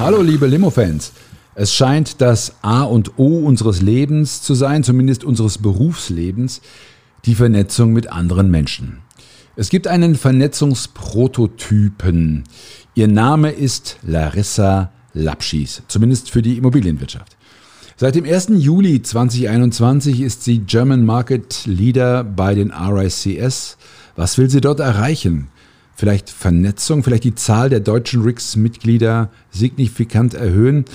Hallo liebe Limo-Fans. Es scheint das A und O unseres Lebens zu sein, zumindest unseres Berufslebens, die Vernetzung mit anderen Menschen. Es gibt einen Vernetzungsprototypen. Ihr Name ist Larissa Lapschis, zumindest für die Immobilienwirtschaft. Seit dem 1. Juli 2021 ist sie German Market Leader bei den RICS. Was will sie dort erreichen? Vielleicht Vernetzung, vielleicht die Zahl der deutschen RICS-Mitglieder signifikant erhöhen.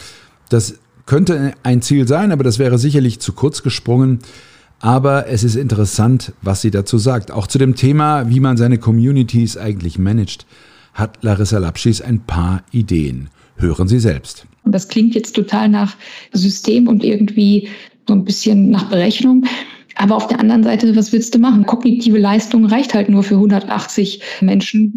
Das könnte ein Ziel sein, aber das wäre sicherlich zu kurz gesprungen. Aber es ist interessant, was sie dazu sagt. Auch zu dem Thema, wie man seine Communities eigentlich managt, hat Larissa Lapschis ein paar Ideen. Hören Sie selbst. Das klingt jetzt total nach System und irgendwie so ein bisschen nach Berechnung. Aber auf der anderen Seite, was willst du machen? Kognitive Leistung reicht halt nur für 180 Menschen.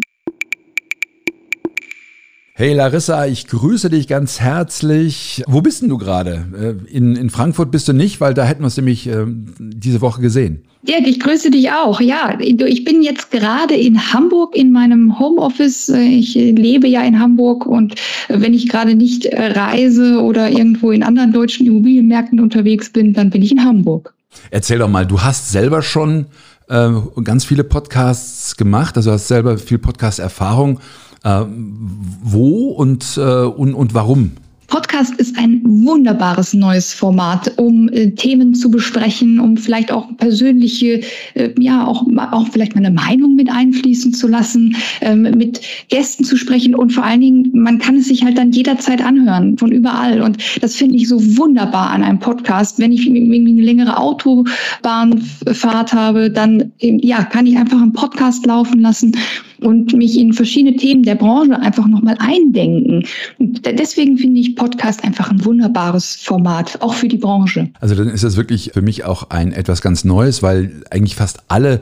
Hey Larissa, ich grüße dich ganz herzlich. Wo bist denn du gerade? Äh, in, in Frankfurt bist du nicht, weil da hätten wir es nämlich äh, diese Woche gesehen. Dirk, ich grüße dich auch. Ja, ich bin jetzt gerade in Hamburg in meinem Homeoffice. Ich lebe ja in Hamburg und wenn ich gerade nicht reise oder irgendwo in anderen deutschen Immobilienmärkten unterwegs bin, dann bin ich in Hamburg. Erzähl doch mal, du hast selber schon äh, ganz viele Podcasts gemacht, also hast selber viel Podcast-Erfahrung. Äh, wo und, äh, und, und warum? Podcast ist ein wunderbares neues Format, um äh, Themen zu besprechen, um vielleicht auch persönliche, äh, ja, auch, auch vielleicht meine Meinung mit einfließen zu lassen, ähm, mit Gästen zu sprechen und vor allen Dingen, man kann es sich halt dann jederzeit anhören, von überall. Und das finde ich so wunderbar an einem Podcast. Wenn ich irgendwie eine längere Autobahnfahrt habe, dann, ja, kann ich einfach einen Podcast laufen lassen und mich in verschiedene Themen der Branche einfach nochmal eindenken. Und deswegen finde ich Podcast einfach ein wunderbares Format, auch für die Branche. Also dann ist das wirklich für mich auch ein etwas ganz Neues, weil eigentlich fast alle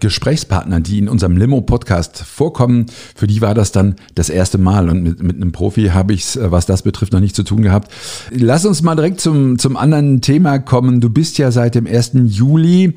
Gesprächspartner, die in unserem Limo-Podcast vorkommen, für die war das dann das erste Mal. Und mit, mit einem Profi habe ich es, was das betrifft, noch nicht zu tun gehabt. Lass uns mal direkt zum, zum anderen Thema kommen. Du bist ja seit dem 1. Juli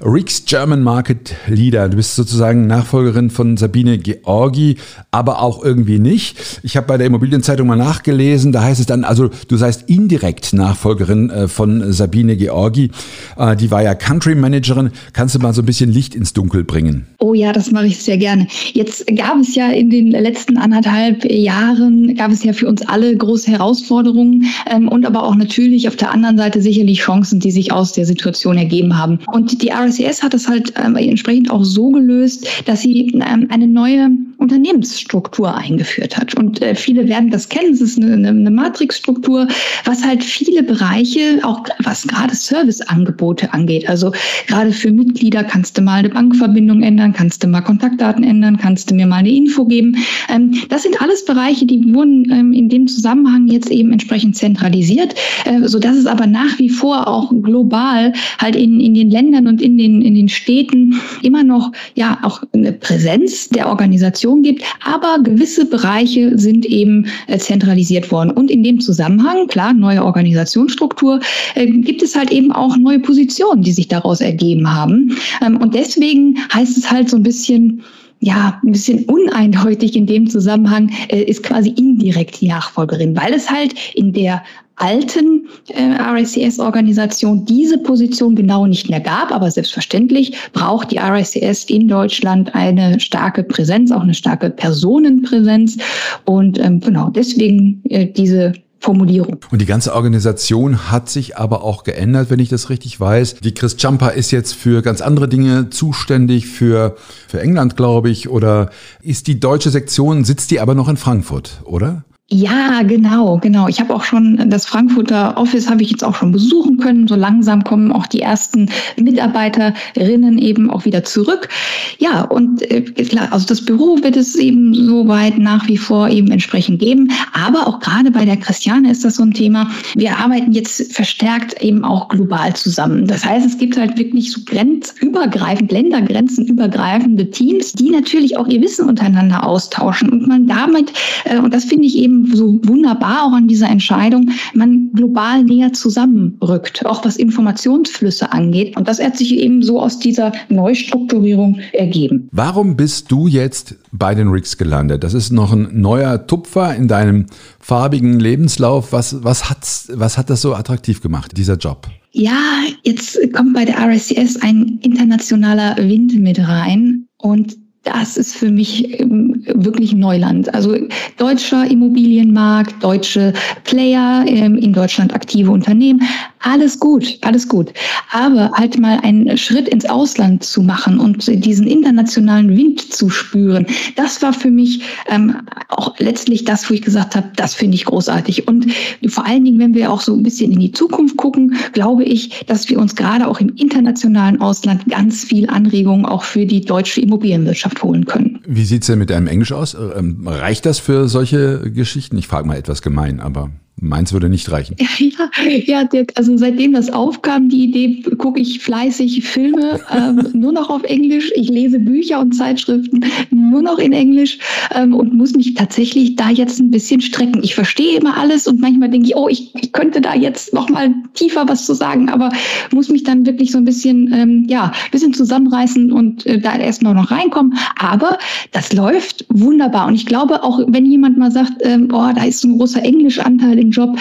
Rix German Market Leader. Du bist sozusagen Nachfolgerin von Sabine Georgi, aber auch irgendwie nicht. Ich habe bei der Immobilienzeitung mal nachgelesen, da heißt es dann, also du seist indirekt Nachfolgerin äh, von Sabine Georgi. Äh, die war ja Country Managerin. Kannst du mal so ein bisschen Licht ins Dunkel bringen? Oh ja, das mache ich sehr gerne. Jetzt gab es ja in den letzten anderthalb Jahren, gab es ja für uns alle große Herausforderungen ähm, und aber auch natürlich auf der anderen Seite sicherlich Chancen, die sich aus der Situation ergeben haben. Und die RCS hat es halt ähm, entsprechend auch so gelöst, dass sie ähm, eine neue Unternehmensstruktur eingeführt hat. Und äh, viele werden das kennen. Es ist eine, eine Matrixstruktur, was halt viele Bereiche, auch was gerade Serviceangebote angeht. Also gerade für Mitglieder kannst du mal eine Bankverbindung ändern, kannst du mal Kontaktdaten ändern, kannst du mir mal eine Info geben. Ähm, das sind alles Bereiche, die wurden ähm, in dem Zusammenhang jetzt eben entsprechend zentralisiert, äh, so dass es aber nach wie vor auch global halt in, in den Ländern und in den, in den Städten immer noch ja auch eine Präsenz der Organisation gibt, aber gewisse Bereiche sind eben äh, zentralisiert worden. Und in dem Zusammenhang, klar, neue Organisationsstruktur, äh, gibt es halt eben auch neue Positionen, die sich daraus ergeben haben. Ähm, und deswegen heißt es halt so ein bisschen, ja, ein bisschen uneindeutig in dem Zusammenhang äh, ist quasi indirekt die Nachfolgerin, weil es halt in der alten äh, RICS-Organisation diese Position genau nicht mehr gab. Aber selbstverständlich braucht die RICS in Deutschland eine starke Präsenz, auch eine starke Personenpräsenz. Und ähm, genau deswegen äh, diese Formulierung. Und die ganze Organisation hat sich aber auch geändert, wenn ich das richtig weiß. Die Chris Jumper ist jetzt für ganz andere Dinge zuständig, für, für England, glaube ich, oder ist die deutsche Sektion, sitzt die aber noch in Frankfurt, oder? Ja, genau, genau. Ich habe auch schon das Frankfurter Office habe ich jetzt auch schon besuchen können. So langsam kommen auch die ersten Mitarbeiterinnen eben auch wieder zurück. Ja, und äh, klar, also das Büro wird es eben soweit nach wie vor eben entsprechend geben. Aber auch gerade bei der Christiane ist das so ein Thema. Wir arbeiten jetzt verstärkt eben auch global zusammen. Das heißt, es gibt halt wirklich so grenzübergreifend, ländergrenzenübergreifende Teams, die natürlich auch ihr Wissen untereinander austauschen und man damit, äh, und das finde ich eben so wunderbar auch an dieser Entscheidung, man global näher zusammenrückt, auch was Informationsflüsse angeht. Und das hat sich eben so aus dieser Neustrukturierung ergeben. Warum bist du jetzt bei den Rigs gelandet? Das ist noch ein neuer Tupfer in deinem farbigen Lebenslauf. Was, was, hat's, was hat das so attraktiv gemacht, dieser Job? Ja, jetzt kommt bei der RSCS ein internationaler Wind mit rein und das ist für mich ähm, wirklich Neuland. Also deutscher Immobilienmarkt, deutsche Player, ähm, in Deutschland aktive Unternehmen, alles gut, alles gut. Aber halt mal einen Schritt ins Ausland zu machen und diesen internationalen Wind zu spüren, das war für mich ähm, auch letztlich das, wo ich gesagt habe, das finde ich großartig. Und vor allen Dingen, wenn wir auch so ein bisschen in die Zukunft gucken, glaube ich, dass wir uns gerade auch im internationalen Ausland ganz viel Anregungen auch für die deutsche Immobilienwirtschaft holen können. Wie sieht es denn mit deinem Englisch aus? Ähm, reicht das für solche Geschichten? Ich frage mal etwas gemein, aber. Meins würde nicht reichen. Ja, ja Dirk, also seitdem das aufkam, die Idee, gucke ich fleißig Filme, ähm, nur noch auf Englisch. Ich lese Bücher und Zeitschriften nur noch in Englisch ähm, und muss mich tatsächlich da jetzt ein bisschen strecken. Ich verstehe immer alles und manchmal denke ich, oh, ich, ich könnte da jetzt noch mal tiefer was zu sagen, aber muss mich dann wirklich so ein bisschen, ähm, ja, ein bisschen zusammenreißen und äh, da erst noch, noch reinkommen. Aber das läuft wunderbar und ich glaube, auch wenn jemand mal sagt, ähm, oh, da ist so ein großer Englischanteil in den Job.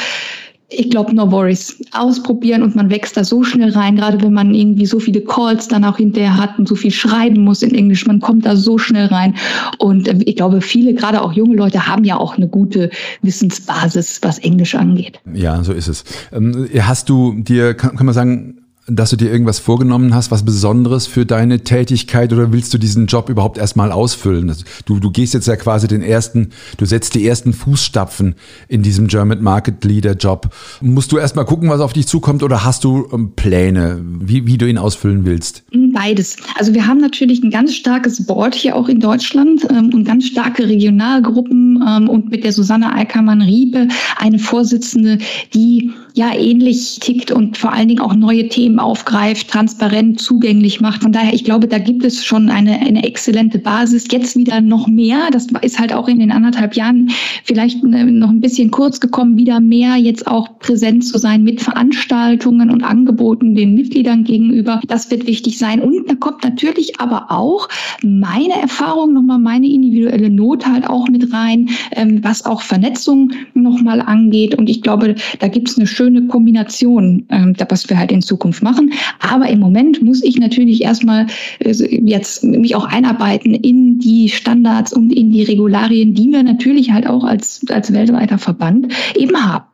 Ich glaube, no worries. Ausprobieren und man wächst da so schnell rein, gerade wenn man irgendwie so viele Calls dann auch hinterher hat und so viel schreiben muss in Englisch. Man kommt da so schnell rein. Und äh, ich glaube, viele, gerade auch junge Leute, haben ja auch eine gute Wissensbasis, was Englisch angeht. Ja, so ist es. Ähm, hast du dir, kann, kann man sagen, dass du dir irgendwas vorgenommen hast, was Besonderes für deine Tätigkeit oder willst du diesen Job überhaupt erstmal ausfüllen? Du, du gehst jetzt ja quasi den ersten, du setzt die ersten Fußstapfen in diesem German Market Leader Job. Musst du erstmal gucken, was auf dich zukommt oder hast du ähm, Pläne, wie, wie du ihn ausfüllen willst? Beides. Also wir haben natürlich ein ganz starkes Board hier auch in Deutschland ähm, und ganz starke Regionalgruppen ähm, und mit der Susanne Eickermann-Riepe eine Vorsitzende, die ja ähnlich tickt und vor allen Dingen auch neue Themen aufgreift, transparent zugänglich macht. Von daher, ich glaube, da gibt es schon eine, eine exzellente Basis. Jetzt wieder noch mehr. Das ist halt auch in den anderthalb Jahren vielleicht äh, noch ein bisschen kurz gekommen, wieder mehr jetzt auch präsent zu sein mit Veranstaltungen und Angeboten den Mitgliedern gegenüber. Das wird wichtig sein. Und da kommt natürlich aber auch meine Erfahrung, nochmal meine individuelle Not halt auch mit rein, ähm, was auch Vernetzung nochmal angeht. Und ich glaube, da gibt es eine schöne schöne Kombination, ähm, was wir halt in Zukunft machen. Aber im Moment muss ich natürlich erstmal äh, jetzt mich auch einarbeiten in die Standards und in die Regularien, die wir natürlich halt auch als, als weltweiter Verband eben haben.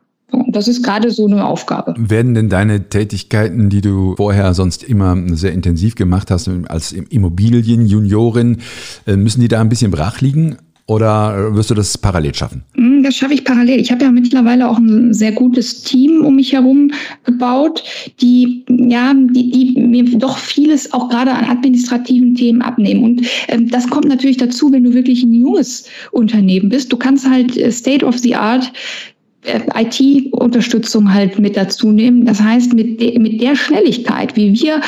Das ist gerade so eine Aufgabe. Werden denn deine Tätigkeiten, die du vorher sonst immer sehr intensiv gemacht hast, als Immobilienjuniorin, äh, müssen die da ein bisschen brach liegen? Oder wirst du das parallel schaffen? Hm, das schaffe ich parallel. Ich habe ja mittlerweile auch ein sehr gutes Team um mich herum gebaut, die ja, die, die mir doch vieles auch gerade an administrativen Themen abnehmen. Und ähm, das kommt natürlich dazu, wenn du wirklich ein junges Unternehmen bist. Du kannst halt äh, State of the Art äh, IT-Unterstützung halt mit dazu nehmen. Das heißt, mit, de, mit der Schnelligkeit, wie wir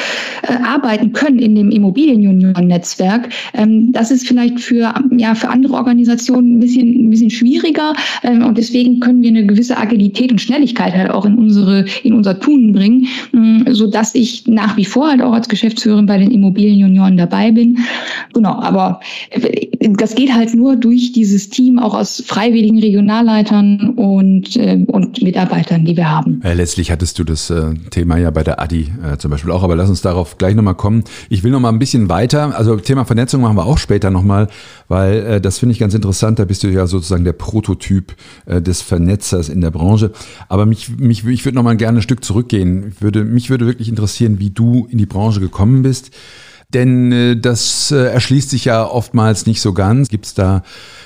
äh, arbeiten können in dem Immobilienjunior-Netzwerk, ähm, das ist vielleicht für, ja, für andere Organisationen ein bisschen, ein bisschen schwieriger. Ähm, und deswegen können wir eine gewisse Agilität und Schnelligkeit halt auch in unsere, in unser Tun bringen, äh, so dass ich nach wie vor halt auch als Geschäftsführerin bei den Immobilienjunioren dabei bin. Genau, aber äh, das geht halt nur durch dieses Team auch aus freiwilligen Regionalleitern und äh, und Mitarbeitern, die wir haben. Äh, letztlich hattest du das Thema ja bei der ADI zum Beispiel auch, aber lass uns darauf gleich nochmal kommen. Ich will nochmal ein bisschen weiter, also Thema Vernetzung machen wir auch später nochmal, weil äh, das finde ich ganz interessant, da bist du ja sozusagen der Prototyp äh, des Vernetzers in der Branche. Aber mich, mich, ich würde nochmal gerne ein Stück zurückgehen. Ich würde, mich würde wirklich interessieren, wie du in die Branche gekommen bist. Denn äh, das äh, erschließt sich ja oftmals nicht so ganz. Gibt es da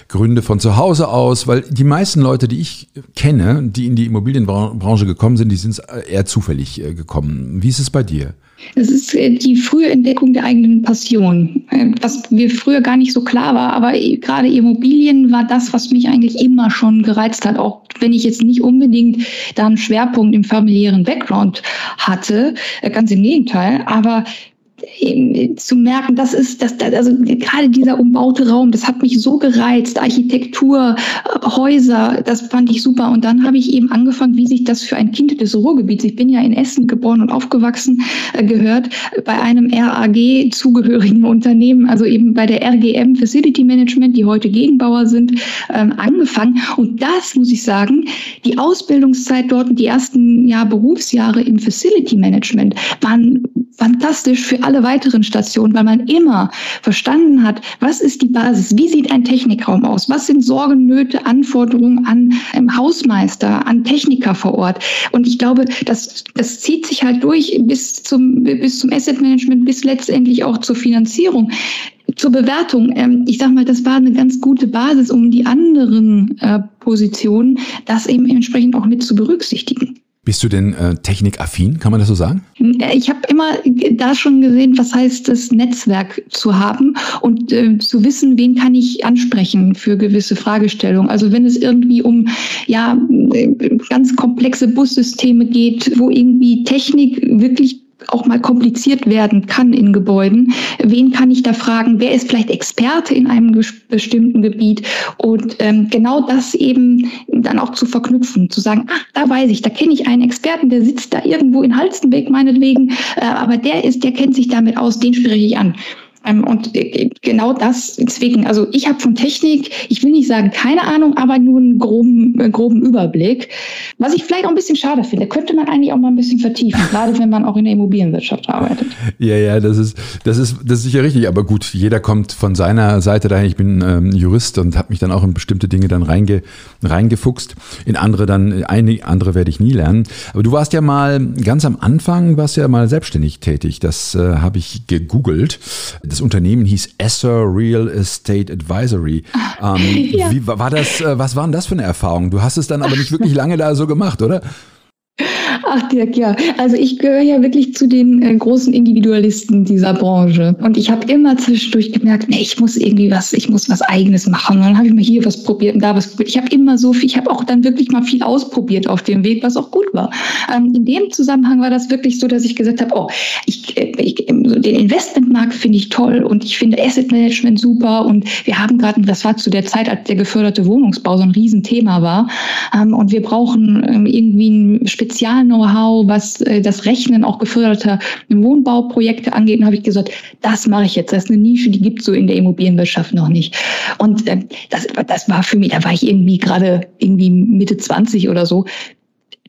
Gründe von zu Hause aus, weil die meisten Leute, die ich kenne, die in die Immobilienbranche gekommen sind, die sind eher zufällig äh, gekommen. Wie ist es bei dir? Es ist äh, die frühe Entdeckung der eigenen Passion, äh, was mir früher gar nicht so klar war. Aber gerade Immobilien war das, was mich eigentlich immer schon gereizt hat, auch wenn ich jetzt nicht unbedingt da einen Schwerpunkt im familiären Background hatte, ganz im Gegenteil. Aber zu merken, das ist, das, also gerade dieser umbaute Raum, das hat mich so gereizt. Architektur, Häuser, das fand ich super. Und dann habe ich eben angefangen, wie sich das für ein Kind des Ruhrgebiets, ich bin ja in Essen geboren und aufgewachsen, äh, gehört, bei einem RAG zugehörigen Unternehmen, also eben bei der RGM Facility Management, die heute Gegenbauer sind, ähm, angefangen. Und das muss ich sagen, die Ausbildungszeit dort und die ersten ja, Berufsjahre im Facility Management waren fantastisch für alle weiteren Stationen, weil man immer verstanden hat, was ist die Basis, wie sieht ein Technikraum aus, was sind Sorgen, Nöte, Anforderungen an ähm, Hausmeister, an Techniker vor Ort. Und ich glaube, das, das zieht sich halt durch bis zum, bis zum Asset Management, bis letztendlich auch zur Finanzierung zur Bewertung. Ähm, ich sage mal, das war eine ganz gute Basis, um die anderen äh, Positionen das eben entsprechend auch mit zu berücksichtigen. Bist du denn äh, technikaffin, kann man das so sagen? Ich habe immer da schon gesehen, was heißt es, Netzwerk zu haben und äh, zu wissen, wen kann ich ansprechen für gewisse Fragestellungen. Also wenn es irgendwie um ja ganz komplexe Bussysteme geht, wo irgendwie Technik wirklich auch mal kompliziert werden kann in Gebäuden. Wen kann ich da fragen? Wer ist vielleicht Experte in einem bestimmten Gebiet? Und ähm, genau das eben dann auch zu verknüpfen, zu sagen, ach, da weiß ich, da kenne ich einen Experten, der sitzt da irgendwo in Halstenbeck meinetwegen, äh, aber der ist, der kennt sich damit aus, den spreche ich an. Ähm, und äh, genau das deswegen, also ich habe von Technik, ich will nicht sagen keine Ahnung, aber nur einen groben, äh, groben Überblick. Was ich vielleicht auch ein bisschen schade finde, könnte man eigentlich auch mal ein bisschen vertiefen, gerade wenn man auch in der Immobilienwirtschaft arbeitet. Ja, ja, das ist, das ist, das ist sicher richtig. Aber gut, jeder kommt von seiner Seite daher. Ich bin ähm, Jurist und habe mich dann auch in bestimmte Dinge dann reinge, reingefuchst. In andere dann, einige andere werde ich nie lernen. Aber du warst ja mal ganz am Anfang, warst ja mal selbstständig tätig. Das äh, habe ich gegoogelt das Unternehmen hieß Esser Real Estate Advisory. Ähm, ja. wie, war das, äh, was waren das für eine Erfahrung? Du hast es dann aber nicht wirklich lange da so gemacht, oder? Ach Dirk, ja. Also ich gehöre ja wirklich zu den äh, großen Individualisten dieser Branche. Und ich habe immer zwischendurch gemerkt, nee, ich muss irgendwie was, ich muss was Eigenes machen. Und dann habe ich mal hier was probiert und da was probiert. Ich habe immer so viel, ich habe auch dann wirklich mal viel ausprobiert auf dem Weg, was auch gut war. Ähm, in dem Zusammenhang war das wirklich so, dass ich gesagt habe, oh, ich, äh, ich, ähm, den Investmentmarkt finde ich toll und ich finde Asset Management super. Und wir haben gerade, das war zu der Zeit, als der geförderte Wohnungsbau so ein Riesenthema war. Ähm, und wir brauchen ähm, irgendwie ein Spezial Know-how, was äh, das Rechnen auch geförderter Wohnbauprojekte angeht. Habe ich gesagt, das mache ich jetzt. Das ist eine Nische, die gibt so in der Immobilienwirtschaft noch nicht. Und äh, das, das war für mich, da war ich irgendwie gerade irgendwie Mitte 20 oder so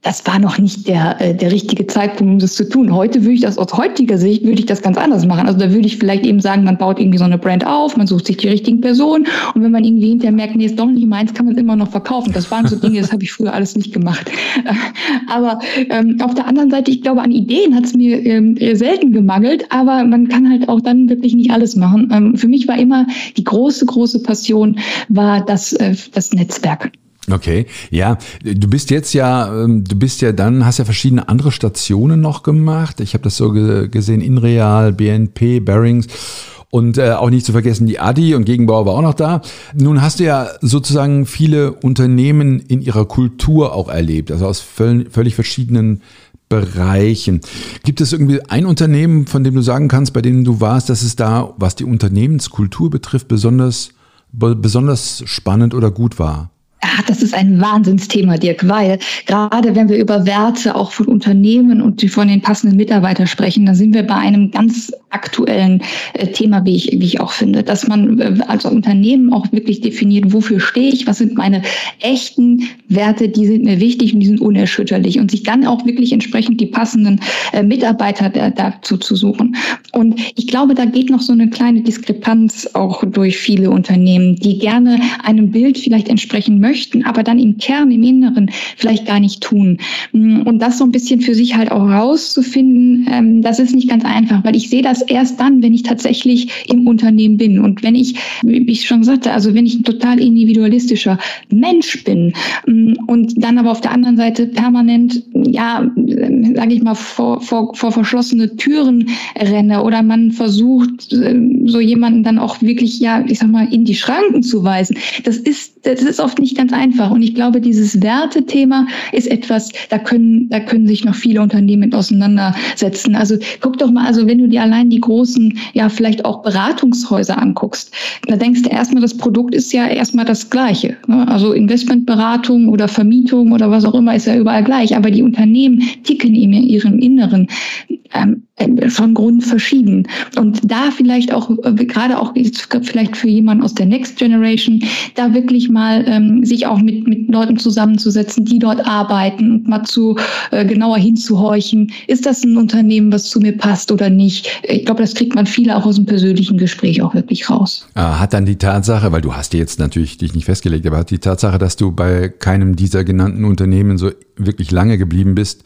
das war noch nicht der, äh, der richtige Zeitpunkt, um das zu tun. Heute würde ich das aus heutiger Sicht, würde ich das ganz anders machen. Also da würde ich vielleicht eben sagen, man baut irgendwie so eine Brand auf, man sucht sich die richtigen Personen und wenn man irgendwie hinterher merkt, nee, ist doch nicht meins, kann man immer noch verkaufen. Das waren so Dinge, das habe ich früher alles nicht gemacht. Aber ähm, auf der anderen Seite, ich glaube, an Ideen hat es mir ähm, selten gemangelt, aber man kann halt auch dann wirklich nicht alles machen. Ähm, für mich war immer die große, große Passion, war das, äh, das Netzwerk. Okay, ja, du bist jetzt ja, ähm, du bist ja dann, hast ja verschiedene andere Stationen noch gemacht. Ich habe das so gesehen, Inreal, BNP, Bearings und äh, auch nicht zu vergessen die Adi und Gegenbauer war auch noch da. Nun hast du ja sozusagen viele Unternehmen in ihrer Kultur auch erlebt, also aus völlig, völlig verschiedenen Bereichen. Gibt es irgendwie ein Unternehmen, von dem du sagen kannst, bei dem du warst, dass es da, was die Unternehmenskultur betrifft, besonders, besonders spannend oder gut war? Ach, das ist ein Wahnsinnsthema, Dirk, weil gerade wenn wir über Werte auch von Unternehmen und von den passenden Mitarbeitern sprechen, dann sind wir bei einem ganz aktuellen äh, Thema, wie ich, wie ich auch finde, dass man äh, als Unternehmen auch wirklich definiert, wofür stehe ich, was sind meine echten Werte, die sind mir wichtig und die sind unerschütterlich und sich dann auch wirklich entsprechend die passenden äh, Mitarbeiter dazu zu suchen. Und ich glaube, da geht noch so eine kleine Diskrepanz auch durch viele Unternehmen, die gerne einem Bild vielleicht entsprechen möchten, möchten, aber dann im Kern, im Inneren vielleicht gar nicht tun. Mm, und das so ein bisschen für sich halt auch rauszufinden, ähm, das ist nicht ganz einfach, weil ich sehe das erst dann, wenn ich tatsächlich im Unternehmen bin. Und wenn ich, wie ich schon sagte, also wenn ich ein total individualistischer Mensch bin mm, und dann aber auf der anderen Seite permanent, ja, sage ich mal, vor, vor, vor verschlossene Türen renne oder man versucht, ähm, so jemanden dann auch wirklich, ja, ich sag mal, in die Schranken zu weisen. Das ist, das ist oft nicht ganz einfach. Und ich glaube, dieses Wertethema ist etwas, da können, da können sich noch viele Unternehmen mit auseinandersetzen. Also guck doch mal, also wenn du dir allein die großen, ja, vielleicht auch Beratungshäuser anguckst, da denkst du erstmal, das Produkt ist ja erstmal das Gleiche. Ne? Also Investmentberatung oder Vermietung oder was auch immer ist ja überall gleich. Aber die Unternehmen ticken in ihrem Inneren ähm, von Grund. Und da vielleicht auch, äh, gerade auch vielleicht für jemanden aus der Next Generation, da wirklich mal ähm, sich auch mit, mit Leuten zusammenzusetzen, die dort arbeiten und mal zu äh, genauer hinzuhorchen. Ist das ein Unternehmen, was zu mir passt oder nicht? Ich glaube, das kriegt man viele auch aus dem persönlichen Gespräch auch wirklich raus. Ah, hat dann die Tatsache, weil du hast dir jetzt natürlich dich nicht festgelegt, aber hat die Tatsache, dass du bei keinem dieser genannten Unternehmen so wirklich lange geblieben bist,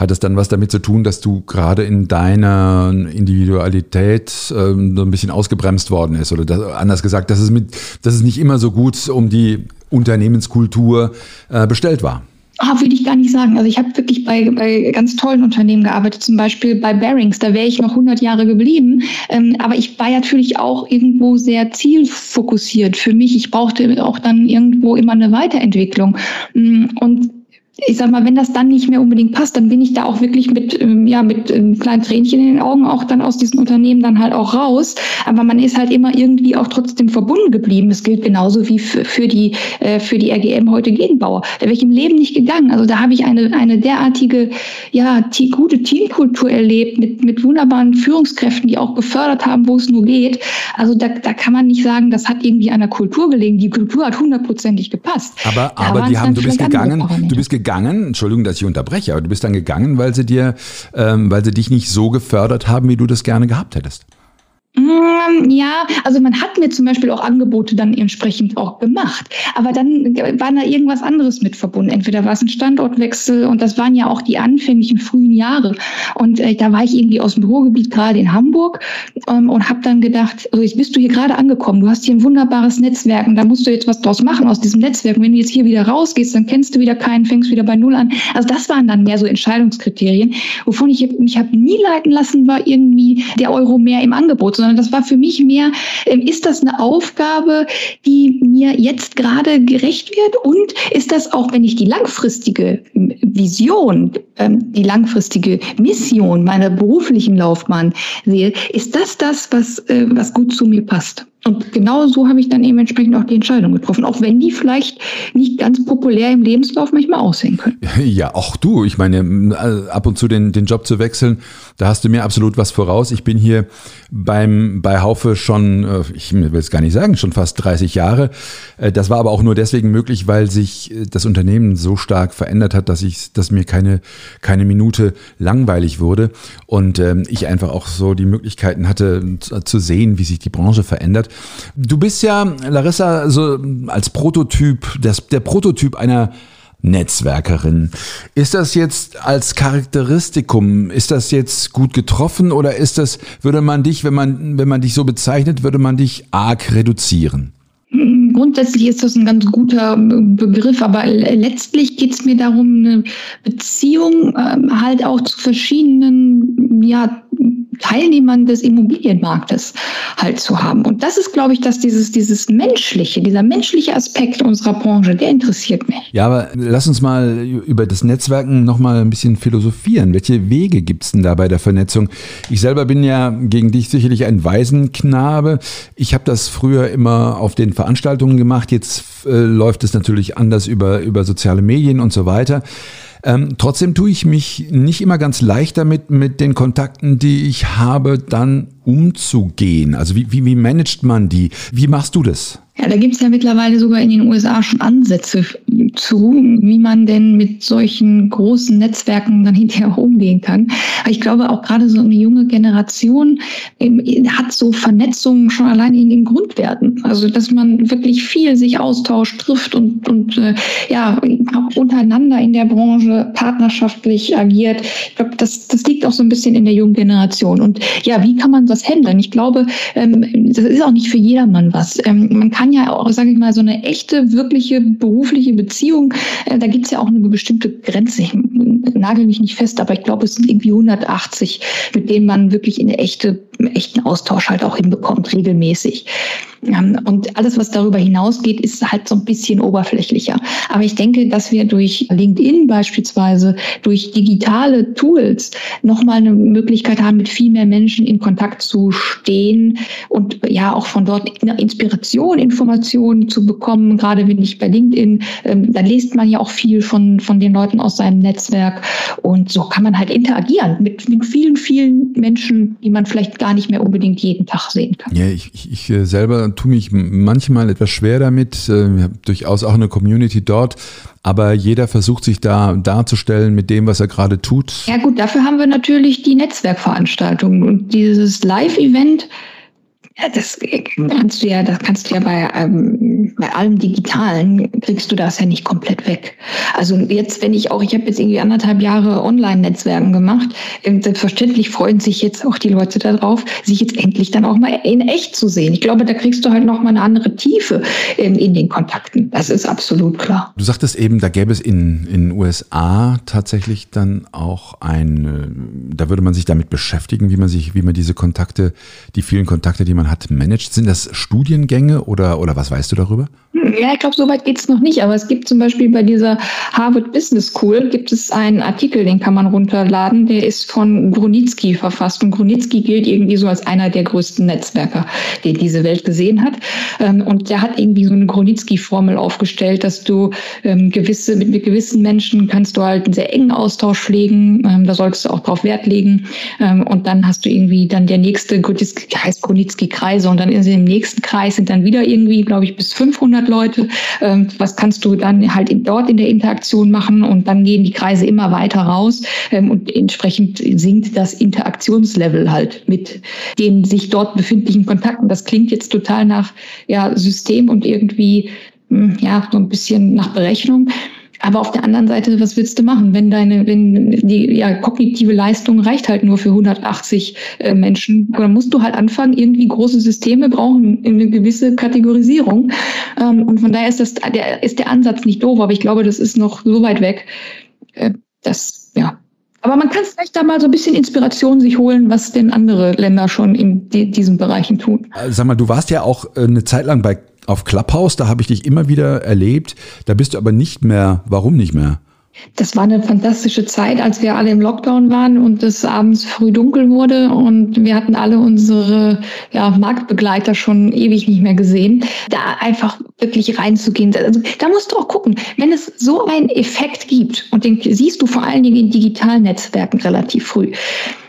hat es dann was damit zu tun, dass du gerade in deiner Individualität ähm, so ein bisschen ausgebremst worden ist? Oder das, anders gesagt, dass es, mit, dass es nicht immer so gut um die Unternehmenskultur äh, bestellt war? Ah, würde ich gar nicht sagen. Also ich habe wirklich bei, bei ganz tollen Unternehmen gearbeitet, zum Beispiel bei Bearings, da wäre ich noch 100 Jahre geblieben. Ähm, aber ich war natürlich auch irgendwo sehr zielfokussiert für mich. Ich brauchte auch dann irgendwo immer eine Weiterentwicklung. Mm, und ich sag mal, wenn das dann nicht mehr unbedingt passt, dann bin ich da auch wirklich mit, ähm, ja, mit einem kleinen Tränchen in den Augen auch dann aus diesen Unternehmen dann halt auch raus. Aber man ist halt immer irgendwie auch trotzdem verbunden geblieben. Das gilt genauso wie für, die, äh, für die RGM heute Gegenbauer. Da wäre ich im Leben nicht gegangen. Also da habe ich eine, eine derartige, ja, gute Teamkultur erlebt mit, mit wunderbaren Führungskräften, die auch gefördert haben, wo es nur geht. Also da, da kann man nicht sagen, das hat irgendwie einer Kultur gelegen. Die Kultur hat hundertprozentig gepasst. Aber, aber die haben, du bist gegangen, du bist gegangen gegangen, Entschuldigung, dass ich unterbreche, aber du bist dann gegangen, weil sie dir, ähm, weil sie dich nicht so gefördert haben, wie du das gerne gehabt hättest. Mm, ja, also man hat mir zum Beispiel auch Angebote dann entsprechend auch gemacht. Aber dann war da irgendwas anderes mit verbunden. Entweder war es ein Standortwechsel und das waren ja auch die anfänglichen frühen Jahre. Und äh, da war ich irgendwie aus dem Ruhrgebiet gerade in Hamburg ähm, und habe dann gedacht, also jetzt bist du hier gerade angekommen, du hast hier ein wunderbares Netzwerk und da musst du jetzt was draus machen aus diesem Netzwerk. Und wenn du jetzt hier wieder rausgehst, dann kennst du wieder keinen, fängst wieder bei Null an. Also das waren dann mehr so Entscheidungskriterien, wovon ich mich habe nie leiten lassen, war irgendwie der Euro mehr im Angebot sondern das war für mich mehr, ähm, ist das eine Aufgabe, die mir jetzt gerade gerecht wird? Und ist das auch, wenn ich die langfristige ähm, Vision, ähm, die langfristige Mission meiner beruflichen Laufbahn sehe, ist das das, was, äh, was gut zu mir passt? Und genau so habe ich dann eben entsprechend auch die Entscheidung getroffen, auch wenn die vielleicht nicht ganz populär im Lebenslauf manchmal aussehen können. Ja, auch du. Ich meine, äh, ab und zu den, den Job zu wechseln, da hast du mir absolut was voraus. Ich bin hier beim, bei Haufe schon, äh, ich will es gar nicht sagen, schon fast 30 Jahre. Äh, das war aber auch nur deswegen möglich, weil sich das Unternehmen so stark verändert hat, dass ich, dass mir keine, keine Minute langweilig wurde und ähm, ich einfach auch so die Möglichkeiten hatte zu sehen, wie sich die Branche verändert. Du bist ja, Larissa, so als Prototyp, das, der Prototyp einer Netzwerkerin. Ist das jetzt als Charakteristikum, ist das jetzt gut getroffen oder ist das, würde man dich, wenn man, wenn man dich so bezeichnet, würde man dich arg reduzieren? Grundsätzlich ist das ein ganz guter Begriff, aber letztlich geht es mir darum, eine Beziehung ähm, halt auch zu verschiedenen ja, Teilnehmern des Immobilienmarktes halt zu haben. Und das ist, glaube ich, dass dieses, dieses menschliche, dieser menschliche Aspekt unserer Branche, der interessiert mich. Ja, aber lass uns mal über das Netzwerken nochmal ein bisschen philosophieren. Welche Wege gibt es denn da bei der Vernetzung? Ich selber bin ja gegen dich sicherlich ein Waisenknabe. Ich habe das früher immer auf den Veranstaltungen gemacht. Jetzt äh, läuft es natürlich anders über, über soziale Medien und so weiter. Ähm, trotzdem tue ich mich nicht immer ganz leicht damit, mit den Kontakten, die ich habe, dann umzugehen? Also wie, wie, wie managt man die? Wie machst du das? Ja, da gibt es ja mittlerweile sogar in den USA schon Ansätze zu, wie man denn mit solchen großen Netzwerken dann hinterher umgehen kann. Aber ich glaube auch gerade so eine junge Generation hat so Vernetzungen schon allein in den Grundwerten. Also dass man wirklich viel sich austauscht, trifft und, und äh, ja auch untereinander in der Branche partnerschaftlich agiert. Ich glaube, das, das liegt auch so ein bisschen in der jungen Generation. Und ja, wie kann man das handeln? Ich glaube, ähm, das ist auch nicht für jedermann was. Ähm, man kann ja auch, sage ich mal, so eine echte, wirkliche berufliche Beziehung, äh, da gibt es ja auch eine bestimmte Grenze. Ich nagel mich nicht fest, aber ich glaube, es sind irgendwie 180, mit denen man wirklich in eine echte, echten Austausch halt auch hinbekommt, regelmäßig. Und alles, was darüber hinausgeht, ist halt so ein bisschen oberflächlicher. Aber ich denke, dass wir durch LinkedIn beispielsweise, durch digitale Tools nochmal eine Möglichkeit haben, mit viel mehr Menschen in Kontakt zu stehen und ja auch von dort Inspiration, Informationen zu bekommen. Gerade wenn ich bei LinkedIn, ähm, da liest man ja auch viel von, von den Leuten aus seinem Netzwerk. Und so kann man halt interagieren mit, mit vielen, vielen Menschen, die man vielleicht gar nicht mehr unbedingt jeden Tag sehen kann. Ja, ich, ich, ich äh, selber tue mich manchmal etwas schwer damit. Äh, wir haben durchaus auch eine Community dort. Aber jeder versucht sich da darzustellen mit dem, was er gerade tut. Ja gut, dafür haben wir natürlich die Netzwerkveranstaltungen und dieses Live-Event ja, das kannst du ja, das kannst du ja bei, ähm, bei allem Digitalen kriegst du das ja nicht komplett weg. Also jetzt, wenn ich auch, ich habe jetzt irgendwie anderthalb Jahre Online-Netzwerken gemacht, ähm, selbstverständlich freuen sich jetzt auch die Leute darauf, sich jetzt endlich dann auch mal in echt zu sehen. Ich glaube, da kriegst du halt noch mal eine andere Tiefe in, in den Kontakten. Das ist absolut klar. Du sagtest eben, da gäbe es in in USA tatsächlich dann auch ein, da würde man sich damit beschäftigen, wie man sich, wie man diese Kontakte, die vielen Kontakte, die man hat, managt? Sind das Studiengänge oder, oder was weißt du darüber? Ja, ich glaube, so weit geht es noch nicht. Aber es gibt zum Beispiel bei dieser Harvard Business School gibt es einen Artikel, den kann man runterladen. Der ist von Grunitzky verfasst. Und Grunitzky gilt irgendwie so als einer der größten Netzwerker, den diese Welt gesehen hat. Ähm, und der hat irgendwie so eine Grunitzky-Formel aufgestellt, dass du ähm, gewisse, mit, gewissen Menschen kannst du halt einen sehr engen Austausch pflegen. Ähm, da solltest du auch drauf Wert legen. Und dann hast du irgendwie dann der nächste, Grunitzky Grunitzky-Kreise. Und dann in dem nächsten Kreis sind dann wieder irgendwie, glaube ich, bis 500 100 Leute. Ähm, was kannst du dann halt dort in der Interaktion machen? Und dann gehen die Kreise immer weiter raus ähm, und entsprechend sinkt das Interaktionslevel halt mit den sich dort befindlichen Kontakten. Das klingt jetzt total nach ja, System und irgendwie hm, ja, so ein bisschen nach Berechnung. Aber auf der anderen Seite, was willst du machen, wenn deine, wenn die ja, kognitive Leistung reicht halt nur für 180 äh, Menschen? Dann musst du halt anfangen, irgendwie große Systeme brauchen eine gewisse Kategorisierung. Ähm, und von daher ist das, der, ist der Ansatz nicht doof, aber ich glaube, das ist noch so weit weg. Äh, das, ja. Aber man kann vielleicht da mal so ein bisschen Inspiration sich holen, was denn andere Länder schon in die, diesen Bereichen tun. Sag mal, du warst ja auch äh, eine Zeit lang bei auf Clubhouse, da habe ich dich immer wieder erlebt. Da bist du aber nicht mehr. Warum nicht mehr? Das war eine fantastische Zeit, als wir alle im Lockdown waren und es abends früh dunkel wurde und wir hatten alle unsere ja, Marktbegleiter schon ewig nicht mehr gesehen. Da einfach wirklich reinzugehen. Also, da musst du auch gucken, wenn es so einen Effekt gibt und den siehst du vor allen Dingen in digitalen Netzwerken relativ früh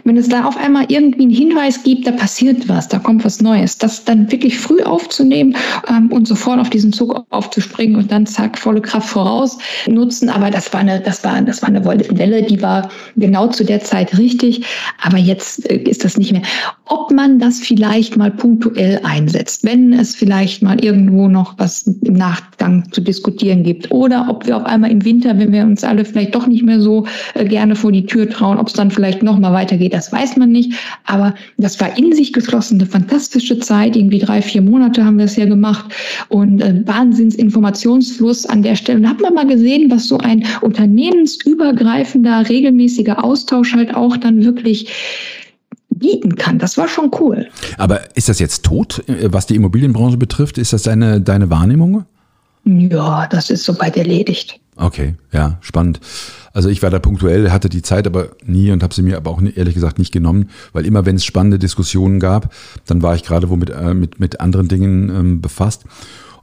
wenn es da auf einmal irgendwie einen Hinweis gibt, da passiert was, da kommt was Neues, das dann wirklich früh aufzunehmen ähm, und sofort auf diesen Zug aufzuspringen und dann zack, volle Kraft voraus nutzen. Aber das war eine, das war, das war eine Welle, die war genau zu der Zeit richtig. Aber jetzt äh, ist das nicht mehr. Ob man das vielleicht mal punktuell einsetzt, wenn es vielleicht mal irgendwo noch was im Nachgang zu diskutieren gibt oder ob wir auf einmal im Winter, wenn wir uns alle vielleicht doch nicht mehr so äh, gerne vor die Tür trauen, ob es dann vielleicht noch mal weitergeht das weiß man nicht. Aber das war in sich geschlossen eine fantastische Zeit. Irgendwie drei, vier Monate haben wir es ja gemacht und äh, Wahnsinnsinformationsfluss an der Stelle. Und hat man mal gesehen, was so ein unternehmensübergreifender, regelmäßiger Austausch halt auch dann wirklich bieten kann. Das war schon cool. Aber ist das jetzt tot, äh, was die Immobilienbranche betrifft? Ist das deine, deine Wahrnehmung? Ja, das ist soweit erledigt. Okay, ja, spannend. Also ich war da punktuell, hatte die Zeit aber nie und habe sie mir aber auch ehrlich gesagt nicht genommen, weil immer wenn es spannende Diskussionen gab, dann war ich gerade wo mit, äh, mit, mit anderen Dingen ähm, befasst.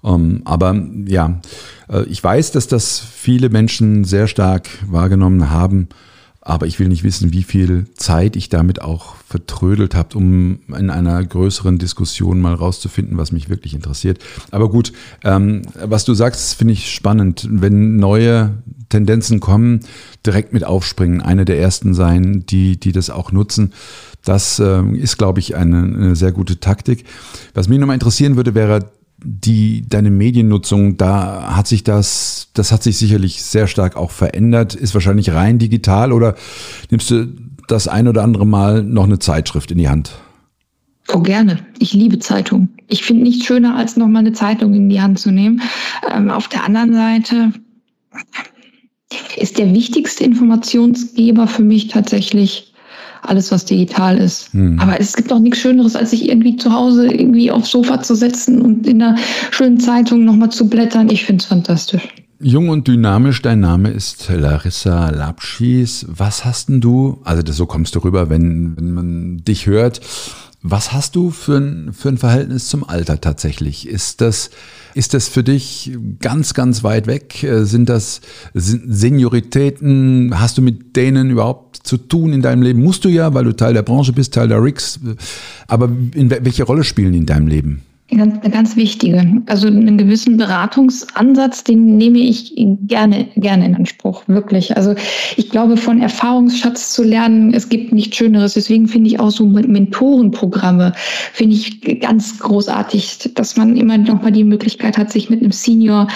Ähm, aber ja, äh, ich weiß, dass das viele Menschen sehr stark wahrgenommen haben, Aber ich will nicht wissen, wie viel Zeit ich damit auch vertrödelt habe, um in einer größeren Diskussion mal rauszufinden, was mich wirklich interessiert. Aber gut, ähm, was du sagst, finde ich spannend. Wenn neue Tendenzen kommen, direkt mit aufspringen, eine der ersten sein, die, die das auch nutzen. Das äh, ist, glaube ich, eine, eine sehr gute Taktik. Was mich nochmal interessieren würde, wäre die, deine Mediennutzung, da hat sich das, das hat sich sicherlich sehr stark auch verändert, ist wahrscheinlich rein digital oder nimmst du das ein oder andere Mal noch eine Zeitschrift in die Hand? Oh, gerne. Ich liebe Zeitungen. Ich finde nichts schöner, als nochmal eine Zeitung in die Hand zu nehmen. Ähm, auf der anderen Seite ist der wichtigste Informationsgeber für mich tatsächlich alles, was digital ist. Hm. Aber es gibt auch nichts Schöneres, als sich irgendwie zu Hause irgendwie aufs Sofa zu setzen und in einer schönen Zeitung nochmal zu blättern. Ich finde es fantastisch. Jung und dynamisch, dein Name ist Larissa Lapschis. Was hast denn du, also das, so kommst du rüber, wenn, wenn man dich hört, was hast du für ein, für ein Verhältnis zum Alter tatsächlich? Ist das, ist das für dich ganz, ganz weit weg? Äh, sind das Senioritäten? Hast du mit denen überhaupt zu tun in deinem Leben? Musst du ja, weil du Teil der Branche bist, Teil der Rigs. Aber in welche Rolle spielen die in deinem Leben? Eine ganz wichtige. Also einen gewissen Beratungsansatz, den nehme ich gerne, gerne in Anspruch, wirklich. Also ich glaube, von Erfahrungsschatz zu lernen, es gibt nichts Schöneres. Deswegen finde ich auch so Mentorenprogramme, finde ich ganz großartig, dass man immer noch mal die Möglichkeit hat, sich mit einem Senior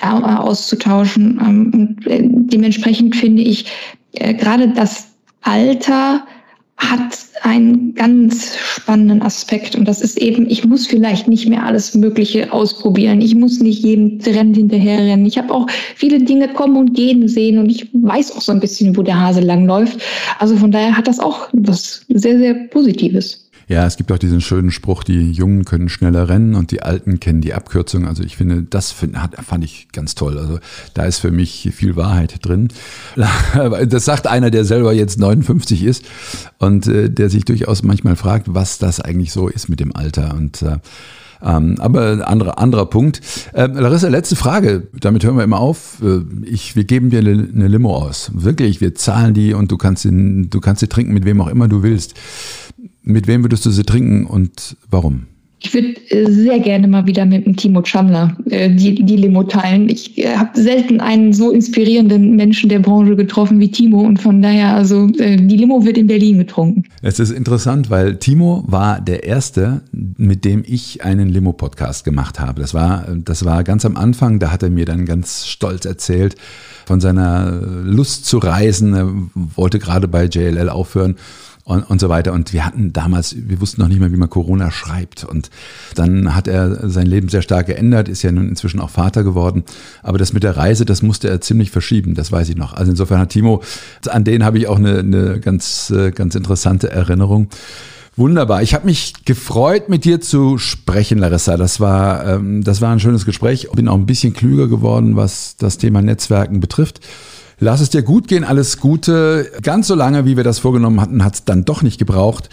äh, auszutauschen. Ähm, und äh, dementsprechend finde ich äh, gerade das Alter, hat einen ganz spannenden Aspekt und das ist eben, ich muss vielleicht nicht mehr alles Mögliche ausprobieren. Ich muss nicht jedem Trend hinterherrennen. Ich habe auch viele Dinge kommen und gehen sehen und ich weiß auch so ein bisschen, wo der Hase langläuft. Also von daher hat das auch was sehr, sehr Positives. Ja, es gibt auch diesen schönen Spruch, die Jungen können schneller rennen und die Alten kennen die Abkürzung. Also ich finde, das find, hat, fand ich ganz toll. Also da ist für mich viel Wahrheit drin. Das sagt einer, der selber jetzt 59 ist und äh, der sich durchaus manchmal fragt, was das eigentlich so ist mit dem Alter. Und äh, ähm, aber anderer, anderer Punkt. Äh, Larissa, letzte Frage. Damit hören wir immer auf. Äh, ich, wir geben dir eine, Limo aus. Wirklich, wir zahlen die und du kannst, du kannst sie trinken mit wem auch immer du willst. Mit wem würdest du sie trinken und warum? Ich würde äh, sehr gerne mal wieder mit dem Timo Chandler äh, die, die Limo teilen. Ich äh, habe selten einen so inspirierenden Menschen der Branche getroffen wie Timo und von daher, also äh, die Limo wird in Berlin getrunken. Es ist interessant, weil Timo war der Erste, mit dem ich einen Limo-Podcast gemacht habe. Das war, das war ganz am Anfang, da hat er mir dann ganz stolz erzählt von seiner Lust zu reisen. Er wollte gerade bei JLL aufhören und, und so weiter. Und wir hatten damals, wir wussten noch nicht mal, wie man Corona schreibt. Und dann hat er sein Leben sehr stark geändert, ist ja nun inzwischen auch Vater geworden. Aber das mit der Reise, das musste er ziemlich verschieben, das weiß ich noch. Also insofern hat Timo, an den habe ich auch eine, eine ganz, äh, ganz interessante Erinnerung. Wunderbar. Ich habe mich gefreut, mit dir zu sprechen, Larissa. Das war, ähm, das war ein schönes Gespräch. Bin auch ein bisschen klüger geworden, was das Thema Netzwerken betrifft. Lass es dir gut gehen, alles Gute. Ganz so lange, wie wir das vorgenommen hatten, hat es dann doch nicht gebraucht.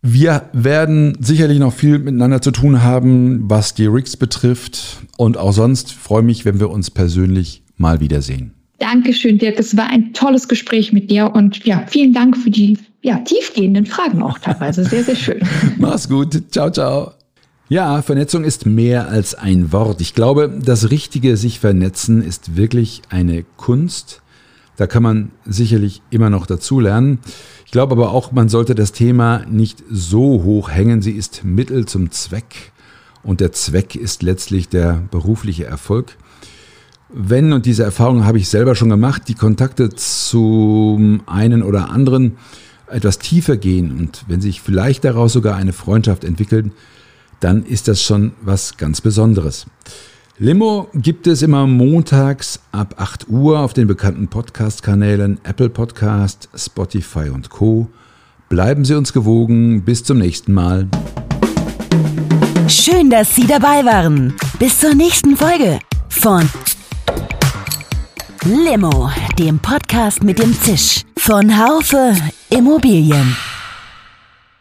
Wir werden sicherlich noch viel miteinander zu tun haben, was die Rigs betrifft. Und auch sonst freue mich, wenn wir uns persönlich mal wiedersehen. Dankeschön, Dirk. Es war ein tolles Gespräch mit dir und ja, vielen Dank für die ja, tiefgehenden Fragen auch teilweise. Sehr, sehr schön. Mach's gut. Ciao, ciao. Ja, Vernetzung ist mehr als ein Wort. Ich glaube, das richtige sich vernetzen ist wirklich eine Kunst, da kann man sicherlich immer noch dazu lernen. Ich glaube aber auch, man sollte das Thema nicht so hoch hängen. Sie ist Mittel zum Zweck und der Zweck ist letztlich der berufliche Erfolg. Wenn, und diese Erfahrung habe ich selber schon gemacht, die Kontakte zum einen oder anderen etwas tiefer gehen und wenn sich vielleicht daraus sogar eine Freundschaft entwickelt, dann ist das schon was ganz Besonderes. Limo gibt es immer montags ab 8 Uhr auf den bekannten Podcast-Kanälen Apple Podcast, Spotify und Co. Bleiben Sie uns gewogen. Bis zum nächsten Mal. Schön, dass Sie dabei waren. Bis zur nächsten Folge von Limo, dem Podcast mit dem Zisch von Haufe Immobilien.